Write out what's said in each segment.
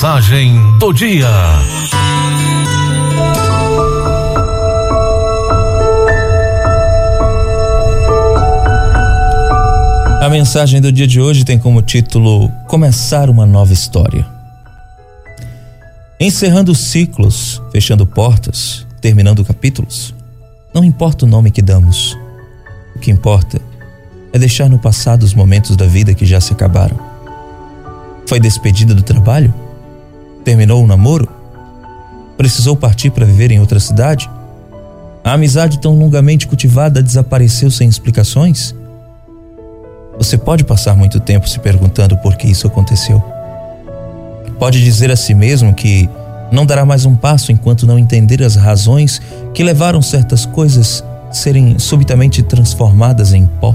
Mensagem do dia. A mensagem do dia de hoje tem como título Começar uma nova história. Encerrando ciclos, fechando portas, terminando capítulos, não importa o nome que damos. O que importa é deixar no passado os momentos da vida que já se acabaram. Foi despedida do trabalho? Terminou o namoro? Precisou partir para viver em outra cidade? A amizade tão longamente cultivada desapareceu sem explicações? Você pode passar muito tempo se perguntando por que isso aconteceu. Pode dizer a si mesmo que não dará mais um passo enquanto não entender as razões que levaram certas coisas serem subitamente transformadas em pó.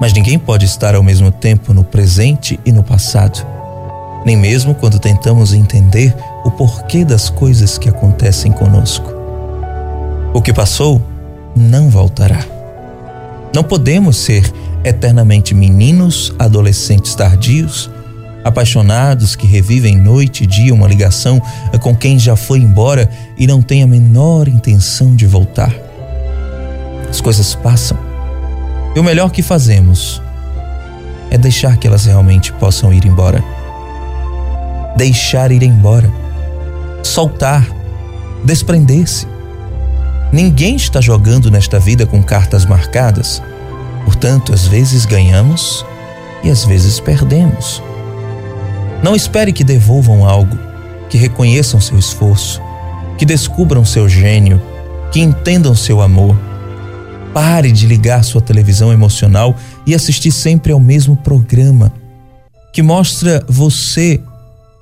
Mas ninguém pode estar ao mesmo tempo no presente e no passado, nem mesmo quando tentamos entender o porquê das coisas que acontecem conosco. O que passou não voltará. Não podemos ser eternamente meninos, adolescentes tardios, apaixonados que revivem noite e dia uma ligação com quem já foi embora e não tem a menor intenção de voltar. As coisas passam e o melhor que fazemos é deixar que elas realmente possam ir embora. Deixar ir embora. Soltar. Desprender-se. Ninguém está jogando nesta vida com cartas marcadas. Portanto, às vezes ganhamos e às vezes perdemos. Não espere que devolvam algo, que reconheçam seu esforço, que descubram seu gênio, que entendam seu amor. Pare de ligar sua televisão emocional e assistir sempre ao mesmo programa, que mostra você,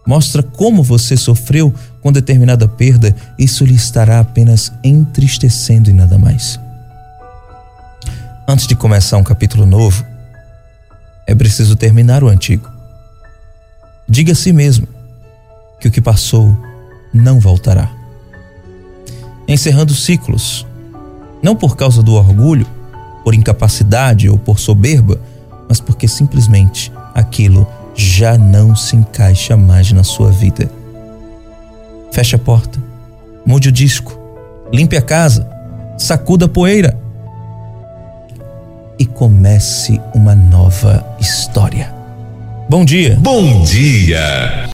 mostra como você sofreu com determinada perda. Isso lhe estará apenas entristecendo e nada mais. Antes de começar um capítulo novo, é preciso terminar o antigo. Diga a si mesmo que o que passou não voltará. Encerrando ciclos, não por causa do orgulho, por incapacidade ou por soberba, mas porque simplesmente aquilo já não se encaixa mais na sua vida. Feche a porta, mude o disco, limpe a casa, sacuda a poeira e comece uma nova história. Bom dia. Bom dia.